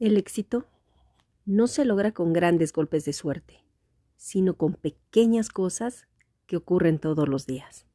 El éxito no se logra con grandes golpes de suerte, sino con pequeñas cosas que ocurren todos los días.